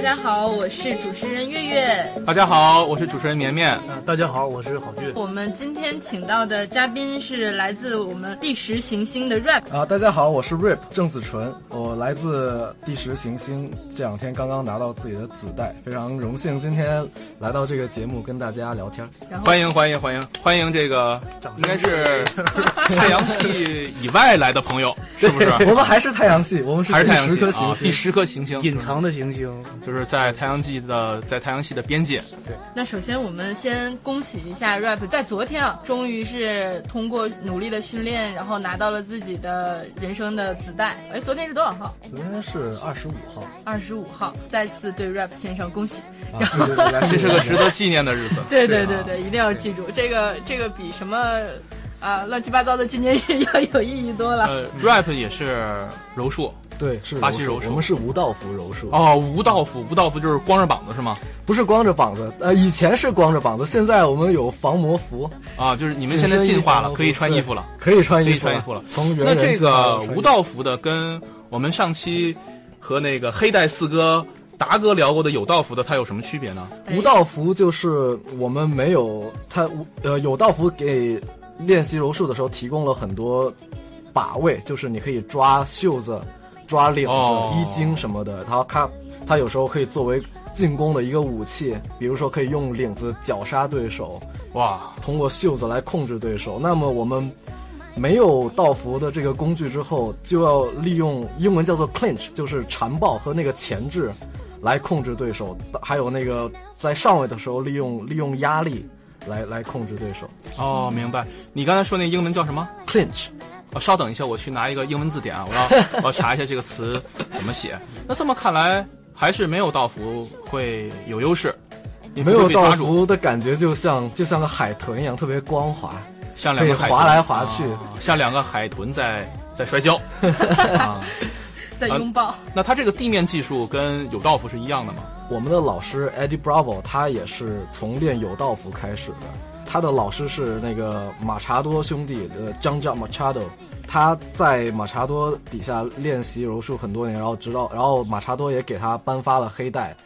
们，大家好，我是主持人月月。大家好，我是主持人绵绵。啊，大家好，我是郝俊。我们今天请到的嘉宾是来自我们第十行星的 rap。啊，大家好，我是 rap 郑子纯，我来自第十行星，这两天刚刚拿到自己的子代，非常荣幸今天来到这个节目跟大家聊天。欢迎欢迎欢迎欢迎这个应该是 太阳系以外来的朋友，是不是？我们还是太阳系，我们是还是太阳系十颗行星，啊第十颗行星，隐藏的行星，就是在太阳系的在太阳系的边界。对那首先我们先恭喜一下 rap，在昨天啊，终于是通过努力的训练，然后拿到了自己的人生的子弹。哎，昨天是多少号？昨天是二十五号，二十五号。再次对 rap 先生恭喜。这是个值得纪念的日子。对对对对，一定要记住这个，这个比什么啊乱七八糟的纪念日 要有意义多了。呃，rap 也是柔术对，是巴西柔术我们是无道服柔术，哦，无道服，无道服就是光着膀子是吗？不是光着膀子，呃，以前是光着膀子，现在我们有防魔服，啊，就是你们现在进化了，可以穿衣服了。可以穿衣服，可以穿衣服了。从原那这个无道服的跟我们上期和那个黑带四哥达哥聊过的有道服的，它有什么区别呢？无道服就是我们没有它无呃有道服给练习柔术的时候提供了很多把位，就是你可以抓袖子、抓领子、哦衣襟什么的。它它它有时候可以作为进攻的一个武器，比如说可以用领子绞杀对手，哇，通过袖子来控制对手。那么我们没有道服的这个工具之后，就要利用英文叫做 clinch，就是缠抱和那个钳制来控制对手，还有那个在上位的时候利用利用压力来来控制对手。哦，明白。你刚才说那英文叫什么？clinch 哦，稍等一下，我去拿一个英文字典啊，我要 我要查一下这个词怎么写。那这么看来，还是没有道服会有优势。你没有道服的感觉，就像就像个海豚一样，特别光滑，像两个海豚可以滑来滑去啊像两个海豚在在摔跤 啊。在拥抱。那它这个地面技术跟有道服是一样的吗？我们的老师 Eddie Bravo，他也是从练有道服开始的。他的老师是那个马查多兄弟呃张张 Machado，他在马查多底下练习柔术很多年，然后直到然后马查多也给他颁发了黑带。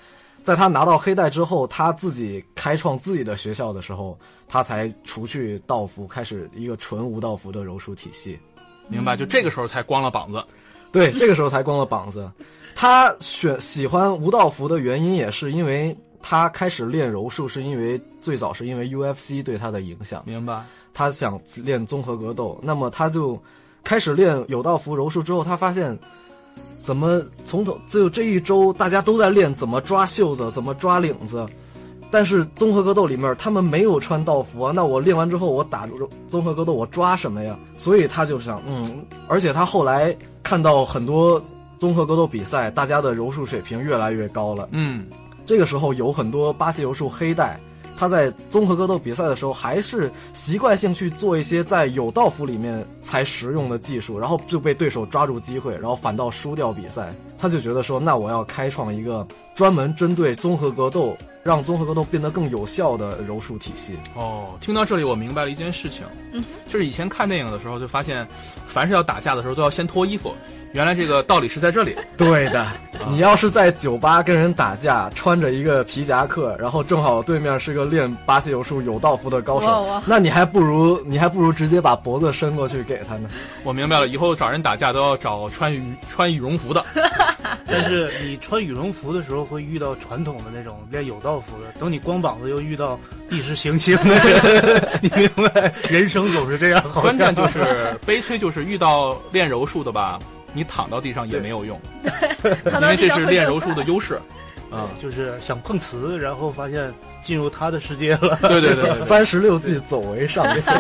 在他拿到黑带之后，他自己开创自己的学校的时候，他才除去道服，开始一个纯无道服的柔术体系。明白？就这个时候才光了膀子。对，这个时候才光了膀子。他选喜欢吴道服的原因，也是因为他开始练柔术，是因为最早是因为 UFC 对他的影响。明白？他想练综合格斗，那么他就开始练有道服柔术之后，他发现怎么从头就这一周大家都在练怎么抓袖子，怎么抓领子。但是综合格斗里面他们没有穿道服啊，那我练完之后我打综合格斗我抓什么呀？所以他就想，嗯，而且他后来看到很多综合格斗比赛，大家的柔术水平越来越高了。嗯，这个时候有很多巴西柔术黑带，他在综合格斗比赛的时候还是习惯性去做一些在有道服里面才实用的技术，然后就被对手抓住机会，然后反倒输掉比赛。他就觉得说，那我要开创一个专门针对综合格斗，让综合格斗变得更有效的柔术体系。哦，听到这里我明白了一件事情，嗯，就是以前看电影的时候就发现，凡是要打架的时候都要先脱衣服，原来这个道理是在这里。对的，你要是在酒吧跟人打架，穿着一个皮夹克，然后正好对面是个练巴西柔术有道服的高手，那你还不如你还不如直接把脖子伸过去给他呢。我明白了，以后找人打架都要找穿羽穿羽绒服的。但是你穿羽绒服的时候会遇到传统的那种练有道服的，等你光膀子又遇到地势行星的人，你明白？人生总是这样，好关键就是悲催，就是遇到练柔术的吧，你躺到地上也没有用，因为这是练柔术的优势。啊，就是想碰瓷，然后发现进入他的世界了。对对对对，三十六计，走为上策。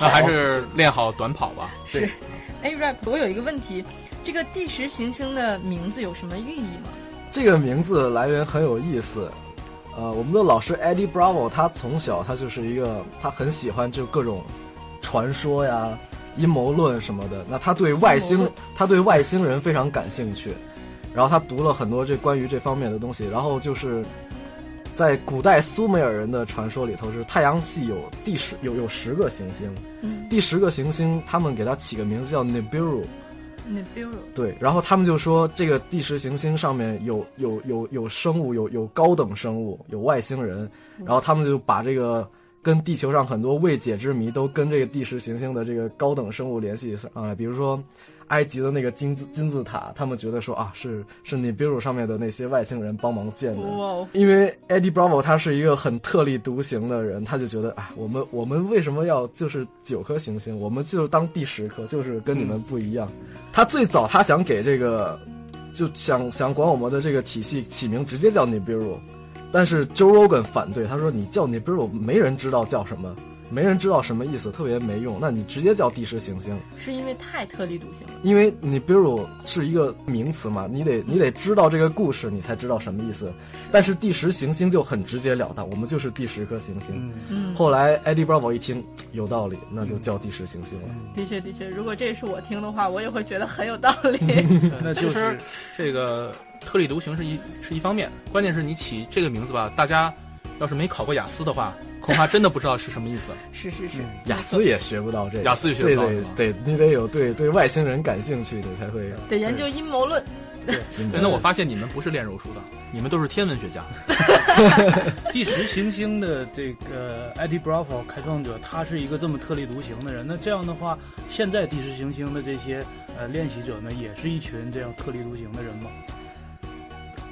那还是练好短跑吧。是，哎，rap，我有一个问题，这个第十行星的名字有什么寓意吗？这个名字来源很有意思。呃，我们的老师 Eddie Bravo，他从小他就是一个，他很喜欢就各种传说呀、阴谋论什么的。那他对外星，他对外星人非常感兴趣。然后他读了很多这关于这方面的东西。然后就是在古代苏美尔人的传说里头，是太阳系有第十有有十个行星，嗯第十个行星他们给它起个名字叫 Nibiru。对，然后他们就说这个第十行星上面有有有有生物，有有高等生物，有外星人，然后他们就把这个跟地球上很多未解之谜都跟这个第十行星的这个高等生物联系上来，比如说。埃及的那个金字金字塔，他们觉得说啊，是是 Nibiru 上面的那些外星人帮忙建的。哇哦！因为 Eddie Bravo 他是一个很特立独行的人，他就觉得啊，我们我们为什么要就是九颗行星，我们就当第十颗，就是跟你们不一样。他最早他想给这个，就想想管我们的这个体系起名直接叫 Nibiru，但是 Joe Rogan 反对，他说你叫 Nibiru 没人知道叫什么。没人知道什么意思，特别没用。那你直接叫第十行星，是因为太特立独行了。因为你比如是一个名词嘛，你得你得知道这个故事，你才知道什么意思。但是第十行星就很直截了当，我们就是第十颗行星。嗯，后来 Eddie Bravo 一听有道理，那就叫第十行星了。的确的确，如果这是我听的话，我也会觉得很有道理。那就是这个特立独行是一是一方面，关键是你起这个名字吧，大家要是没考过雅思的话。恐怕真的不知道是什么意思。是是是，雅思也学不到这，雅思也学不到。得得，你得有对对外星人感兴趣的才会。得研究阴谋论。对，那我发现你们不是练柔术的，你们都是天文学家。第十行星的这个 Eddie Bravo 开创者，他是一个这么特立独行的人。那这样的话，现在第十行星的这些呃练习者们，也是一群这样特立独行的人吗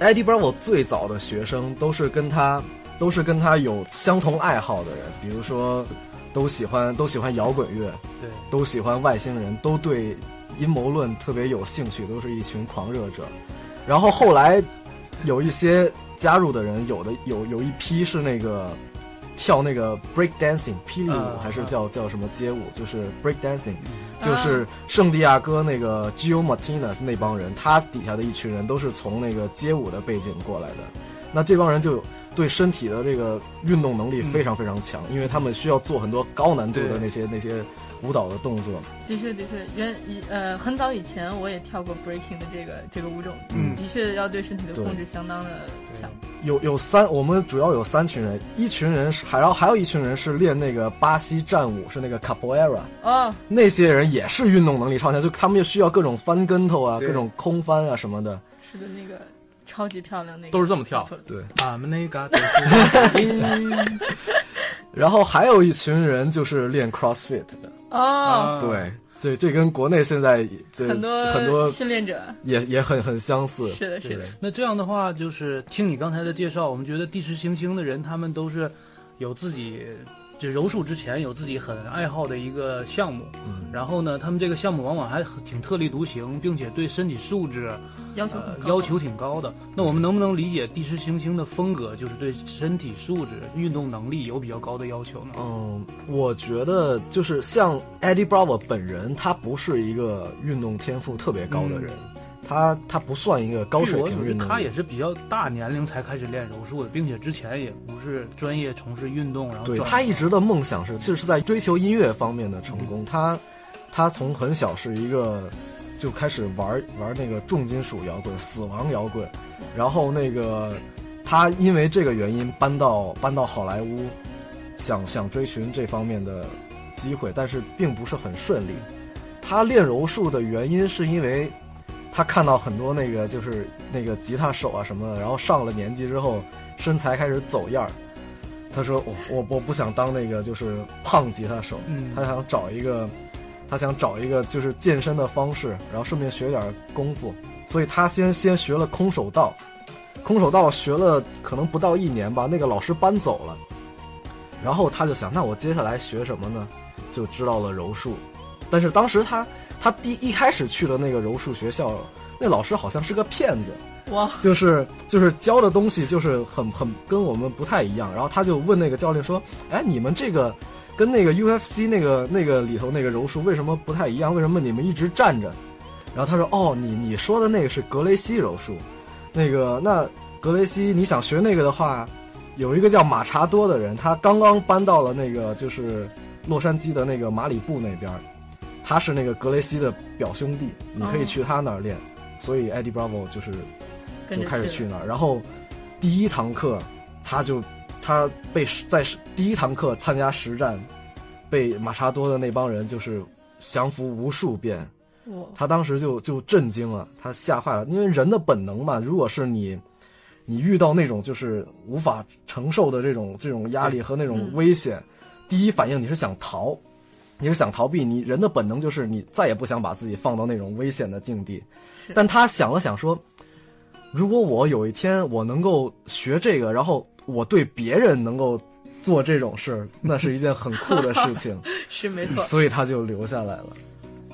？Eddie Bravo 最早的学生都是跟他。都是跟他有相同爱好的人，比如说，都喜欢都喜欢摇滚乐，对，都喜欢外星人，都对阴谋论特别有兴趣，都是一群狂热者。然后后来有一些加入的人，有的有有一批是那个跳那个 break dancing 霹雳舞，还是叫叫什么街舞，就是 break dancing，就是圣地亚哥那个 Gio Martinez 那帮人，他底下的一群人都是从那个街舞的背景过来的。那这帮人就。对身体的这个运动能力非常非常强，因为他们需要做很多高难度的那些那些舞蹈的动作。的确，的确，原以呃很早以前我也跳过 breaking 的这个这个舞种，嗯，的确要对身体的控制相当的强。有有三，我们主要有三群人，一群人是还然后还有一群人是练那个巴西战舞，是那个 capoeira。哦，那些人也是运动能力超强，就他们又需要各种翻跟头啊，各种空翻啊什么的。是的，那个。超级漂亮，那个都是这么跳。对，俺们那个。然后还有一群人就是练 CrossFit 的。哦，对，这这跟国内现在很多很多训练者也也很很相似。是的，是的。那这样的话，就是听你刚才的介绍，我们觉得地势行星的人，他们都是有自己。就柔术之前有自己很爱好的一个项目，嗯，然后呢，他们这个项目往往还挺特立独行，并且对身体素质要求要求挺高的。那我们能不能理解地师行星的风格，就是对身体素质、运动能力有比较高的要求呢？嗯，我觉得就是像 Eddie Bravo 本人，他不是一个运动天赋特别高的人。他他不算一个高水平运动，他也是比较大年龄才开始练柔术的，并且之前也不是专业从事运动。然后对他一直的梦想是，其实是在追求音乐方面的成功。他他从很小是一个就开始玩玩那个重金属摇滚、死亡摇滚，然后那个他因为这个原因搬到搬到好莱坞，想想追寻这方面的机会，但是并不是很顺利。他练柔术的原因是因为。他看到很多那个就是那个吉他手啊什么的，然后上了年纪之后，身材开始走样儿。他说：“我我我不想当那个就是胖吉他手，他想找一个，他想找一个就是健身的方式，然后顺便学点功夫。所以他先先学了空手道，空手道学了可能不到一年吧，那个老师搬走了，然后他就想，那我接下来学什么呢？就知道了柔术，但是当时他。”他第一开始去的那个柔术学校，那老师好像是个骗子，哇！就是就是教的东西就是很很跟我们不太一样。然后他就问那个教练说：“哎，你们这个跟那个 UFC 那个那个里头那个柔术为什么不太一样？为什么你们一直站着？”然后他说：“哦，你你说的那个是格雷西柔术，那个那格雷西你想学那个的话，有一个叫马查多的人，他刚刚搬到了那个就是洛杉矶的那个马里布那边。”他是那个格雷西的表兄弟，你可以去他那儿练，所以 Eddie Bravo 就是就开始去那儿。然后第一堂课，他就他被在第一堂课参加实战，被马查多的那帮人就是降服无数遍，他当时就就震惊了，他吓坏了，因为人的本能嘛，如果是你，你遇到那种就是无法承受的这种这种压力和那种嗯。危险，第一反应你是想逃，你是想逃避，你人的本能就是你再也不想把自己放到那种危险的境地。但他想了想说，如果我有一天我能够学这个，然后我对别人能够做这种事，那是一件很酷的事情，是没错。所以他就留下来了。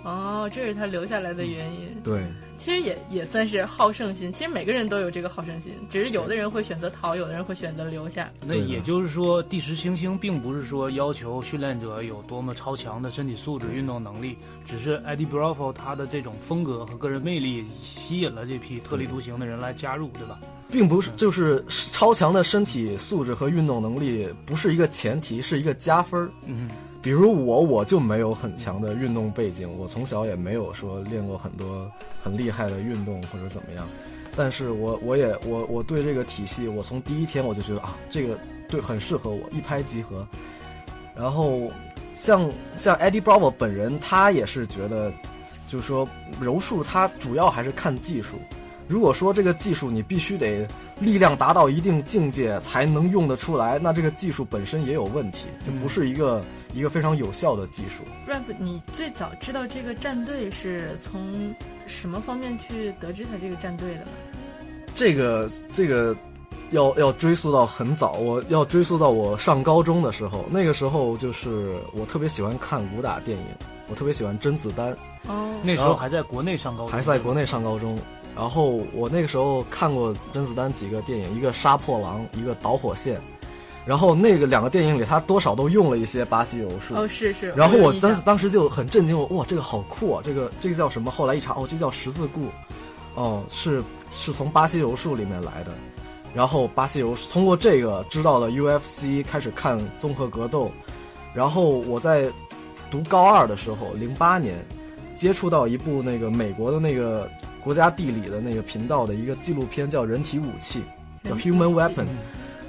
哦，这是他留下来的原因。对。其实也也算是好胜心。其实每个人都有这个好胜心，只是有的人会选择逃，有的人会选择留下。那也就是说，第十行星并不是说要求训练者有多么超强的身体素质、运动能力，只是 Eddie Bravo 他的这种风格和个人魅力吸引了这批特立独行的人来加入，对吧？并不是，就是超强的身体素质和运动能力不是一个前提，是一个加分儿。嗯，比如我，我就没有很强的运动背景，我从小也没有说练过很多很厉害的运动或者怎么样，但是我我也我我对这个体系，我从第一天我就觉得啊，这个对很适合我，一拍即合。然后像像 Eddie Bravo 本人，他也是觉得，就是说柔术它主要还是看技术。如果说这个技术你必须得力量达到一定境界才能用得出来，那这个技术本身也有问题，这不是一个、一个非常有效的技术。Rap，你最早知道这个战队是从什么方面去得知他这个战队的呢？这个这个要要追溯到很早，我要追溯到我上高中的时候，那个时候就是我特别喜欢看武打电影，我特别喜欢甄子丹，哦，那时候还在国内上高中，还在国内上高中。然后我那个时候看过甄子丹几个电影，一个《杀破狼》，一个《导火线》，然后那个两个电影里他多少都用了一些巴西柔术。哦，是是。然后我当当时就很震惊，我哇，这个好酷啊！这个这个叫什么？后来一查，哦，这叫十字固，哦，是是从巴西柔术里面来的。然后巴西柔术通过这个知道了 UFC，开始看综合格斗。然后我在读高二的时候，零八年接触到一部那个美国的那个国家地理的那个频道的一个纪录片，叫《人体武器》，叫《Human Weapon》。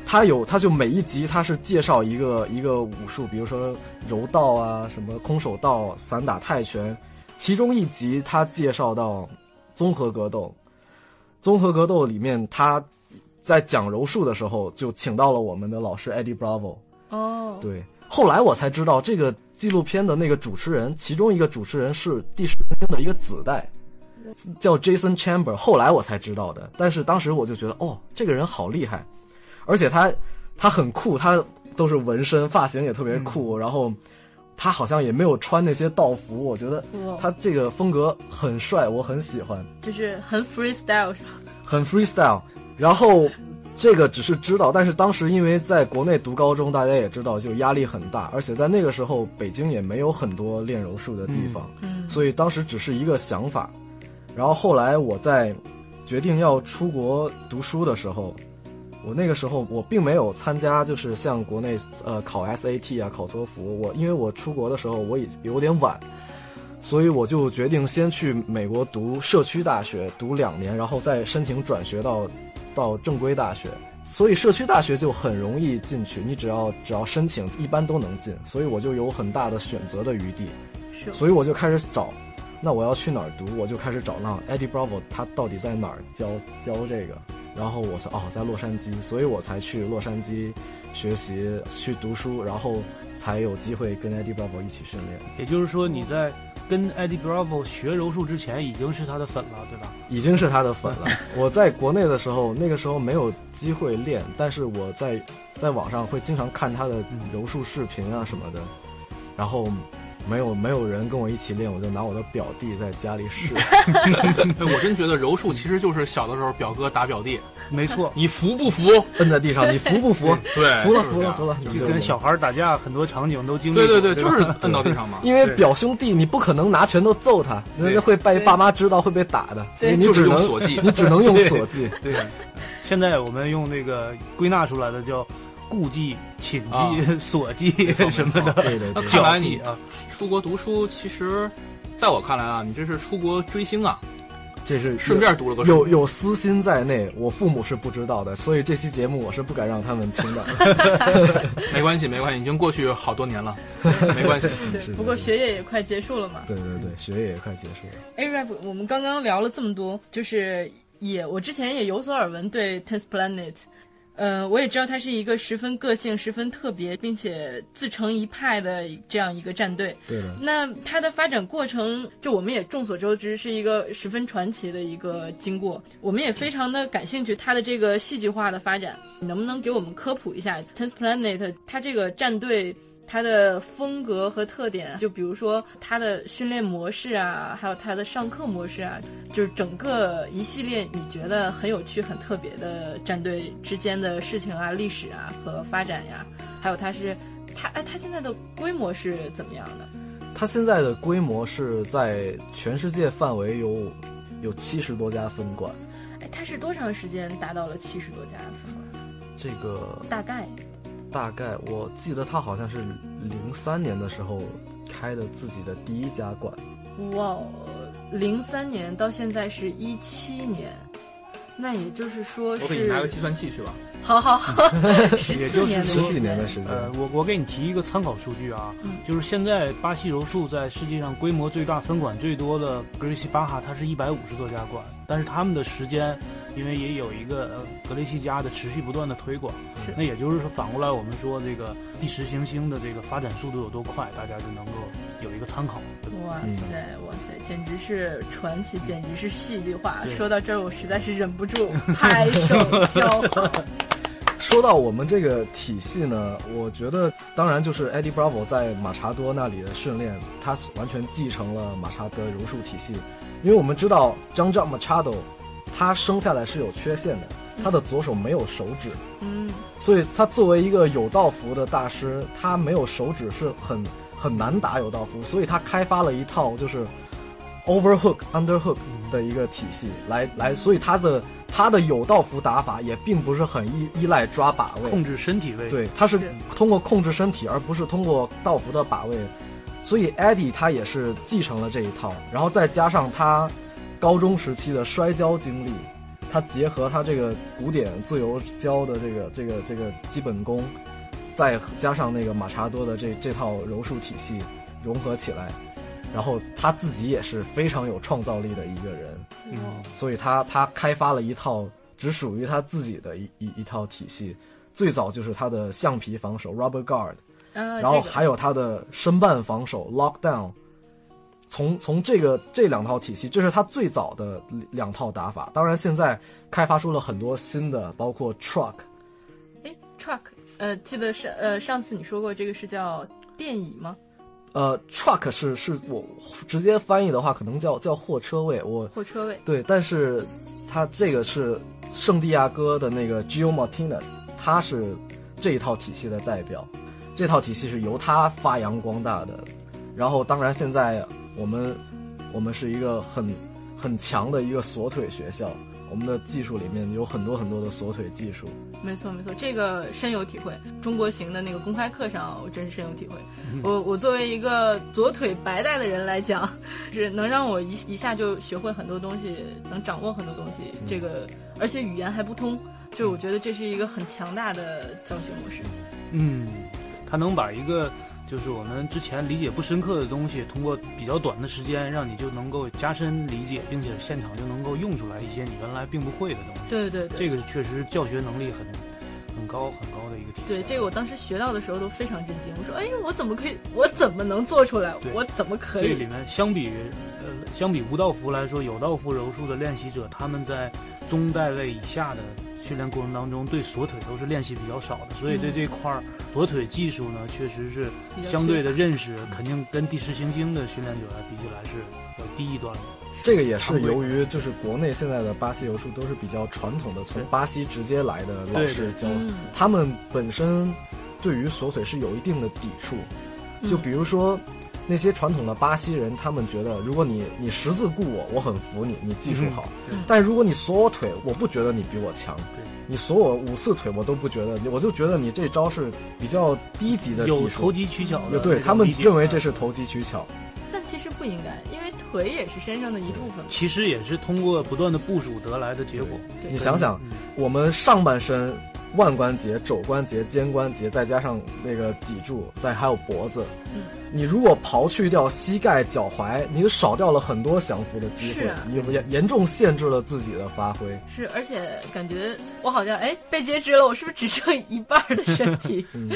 它有，他就每一集他是介绍一个一个武术，比如说柔道啊，什么空手道、散打泰拳。其中一集他介绍到综合格斗，综合格斗里面他在讲柔术的时候就请到了我们的老师 Eddie Bravo。哦，对，后来我才知道这个纪录片的那个主持人，其中一个主持人是第十星的一个子代，叫 Jason Chamber。后来我才知道的，但是当时我就觉得，哦，这个人好厉害，而且他他很酷，他都是纹身，发型也特别酷，然后他好像也没有穿那些道服，我觉得他这个风格很帅，我很喜欢。就是很 freestyle 是吧？很 freestyle。然后这个只是知道，但是当时因为在国内读高中，大家也知道就压力很大，而且在那个时候北京也没有很多练柔术的地方，嗯，所以当时只是一个想法。然后后来我在决定要出国读书的时候，我那个时候我并没有参加，就是像国内呃考 SAT 啊、考托福。我因为我出国的时候我已有点晚，所以我就决定先去美国读社区大学，读两年，然后再申请转学到到正规大学。所以社区大学就很容易进去，你只要只要申请，一般都能进。所以我就有很大的选择的余地。是所以我就开始找，那我要去哪儿读？我就开始找那 Eddie Bravo 他到底在哪儿教教这个？然后我说哦，在洛杉矶，所以我才去洛杉矶学习去读书，然后才有机会跟 Eddie Bravo 一起训练。也就是说你在跟 Eddie Bravo 学柔术之前已经是他的粉了，对吧？已经是他的粉了。我在国内的时候，那个时候没有机会练，但是我在在网上会经常看他的柔术视频啊什么的，然后没有没有人跟我一起练，我就拿我的表弟在家里试。哎我真觉得柔术其实就是小的时候表哥打表弟，没错，你服不服？摁在地上，你服不服？对，服了，服了，服了。就跟小孩打架很多场景都经历。对对对，就是摁到地上嘛。因为表兄弟，你不可能拿拳头揍他，那会被爸妈知道，会被打的。所以你就是只能用锁技你只能用锁技。对，现在我们用那个归纳出来的叫顾忌、寝啊技、锁技什么的。那对对对，看来你啊，出国读书，其实在我看来啊，你这是出国追星啊。这是顺便读了个书有有私心在内，我父母是不知道的，所以这期节目我是不敢让他们听的。没关系，没关系，已经过去好多年了，没关系。对，不过学业也快结束了嘛。对对对，学业也快结束了。A rap，我们刚刚聊了这么多，就是也我之前也有所耳闻对 Tenth Planet，呃，我也知道他是一个十分个性、十分特别，并且自成一派的这样一个战队。对的，那它的发展过程，就我们也众所周知，是一个十分传奇的一个经过。我们也非常的感兴趣他的这个戏剧化的发展，你能不能给我们科普一下 Tenth Planet 它这个战队？它的风格和特点，就比如说它的训练模式啊，还有它的上课模式啊，就是整个一系列你觉得很有趣、很特别的战队之间的事情啊、历史啊和发展呀，还有它是它哎，它现在的规模是怎么样的？它现在的规模是在全世界范围有有七十多家分馆，哎，它是多长时间达到了七十多家分馆？这个大概大概我记得他好像是零三年的时候开的自己的第一家馆，哇，零三年到现在是一七年，那也就是说我给你拿个计算器去吧。好好好，十也就是四年的十几时间年的时间。呃，我我给你提一个参考数据啊，嗯就是现在巴西柔术在世界上规模最大、分馆最多的格瑞西巴哈，它是一百五十多家馆，但是他们的时间，因为也有一个呃格雷西家的持续不断的推广是，那也就是说反过来我们说这个第十行星的这个发展速度有多快，大家就能够有一个参考。哇塞，哇塞，简直是传奇，简直是戏剧化。说到这儿，我实在是忍不住拍手叫好。说到我们这个体系呢，我觉得当然就是 Eddie Bravo 在马查多那里的训练，他完全继承了马查的柔术体系。因为我们知道张张 Machado，他生下来是有缺陷的，他的左手没有手指，嗯，所以他作为一个有道服的大师，他没有手指是很很难打有道服，所以他开发了一套就是 overhook underhook 的一个体系来来，所以他的他的有道服打法也并不是很依依赖抓把位，控制身体位，对，他是是通过控制身体，而不是通过道服的把位。所以 Eddie 他也是继承了这一套，然后再加上他高中时期的摔跤经历，他结合他这个古典自由跤的这个这个这个基本功，再加上那个马查多的这这套柔术体系融合起来，然后他自己也是非常有创造力的一个人。嗯，所以他他开发了一套只属于他自己的一一一套体系。最早就是他的橡皮防守 （rubber guard），啊，然后还有他的申办防守 （lockdown）。从从这个这两套体系，这是他最早的两套打法。当然，现在开发出了很多新的，包括 truck，哎，truck，呃，记得是呃上次你说过这个是叫电椅吗？呃，truck 是是我直接翻译的话，可能叫叫货车位。我货车位。对，但是他这个是圣地亚哥的那个 Gio Martinez，他是这一套体系的代表，这套体系是由他发扬光大的。然后，当然现在我们我们是一个很很强的一个锁腿学校，我们的技术里面有很多很多的锁腿技术。没错没错，这个深有体会。中国行的那个公开课上，我真是深有体会。我我作为一个左腿白带的人来讲，是能让我一一下就学会很多东西，能掌握很多东西。这个而且语言还不通，就我觉得这是一个很强大的教学模式。嗯，他能把一个就是我们之前理解不深刻的东西，通过比较短的时间，让你就能够加深理解，并且现场就能够用出来一些你原来并不会的东西。对对对，这个确实教学能力很很高很高的一个体对这个我当时学到的时候都非常震惊。我说，哎，我怎么可以？我怎么能做出来？我怎么可以这里？面相比呃相比无道服来说，有道服柔术的练习者，他们在中代位以下的训练过程当中，对锁腿都是练习比较少的，所以对这块儿锁腿技术呢，确实是相对的认识，肯定跟第十行星的训练者来比起来是要低一段的。这个也是由于就是国内现在的巴西柔术都是比较传统的，从巴西直接来的老师教，嗯。他们本身对于锁腿是有一定的抵触。就比如说那些传统的巴西人，他们觉得如果你你十字固我，我很服你，你技术好；嗯但如果你锁我腿，我不觉得你比我强。你锁我五次腿，我都不觉得，我就觉得你这招是比较低级的技术。有投机取巧的，对他们认为这是投机取巧。但其实不应该，因为腿也是身上的一部分。其实也是通过不断的部署得来的结果。你想想，嗯我们上半身腕关节、肘关节、肩关节，再加上这个脊柱，再还有脖子，嗯，你如果刨去掉膝盖、脚踝，你就少掉了很多降服的机会是啊，也严严重限制了自己的发挥。是，而且感觉我好像哎被截肢了，我是不是只剩一半儿的身体？嗯，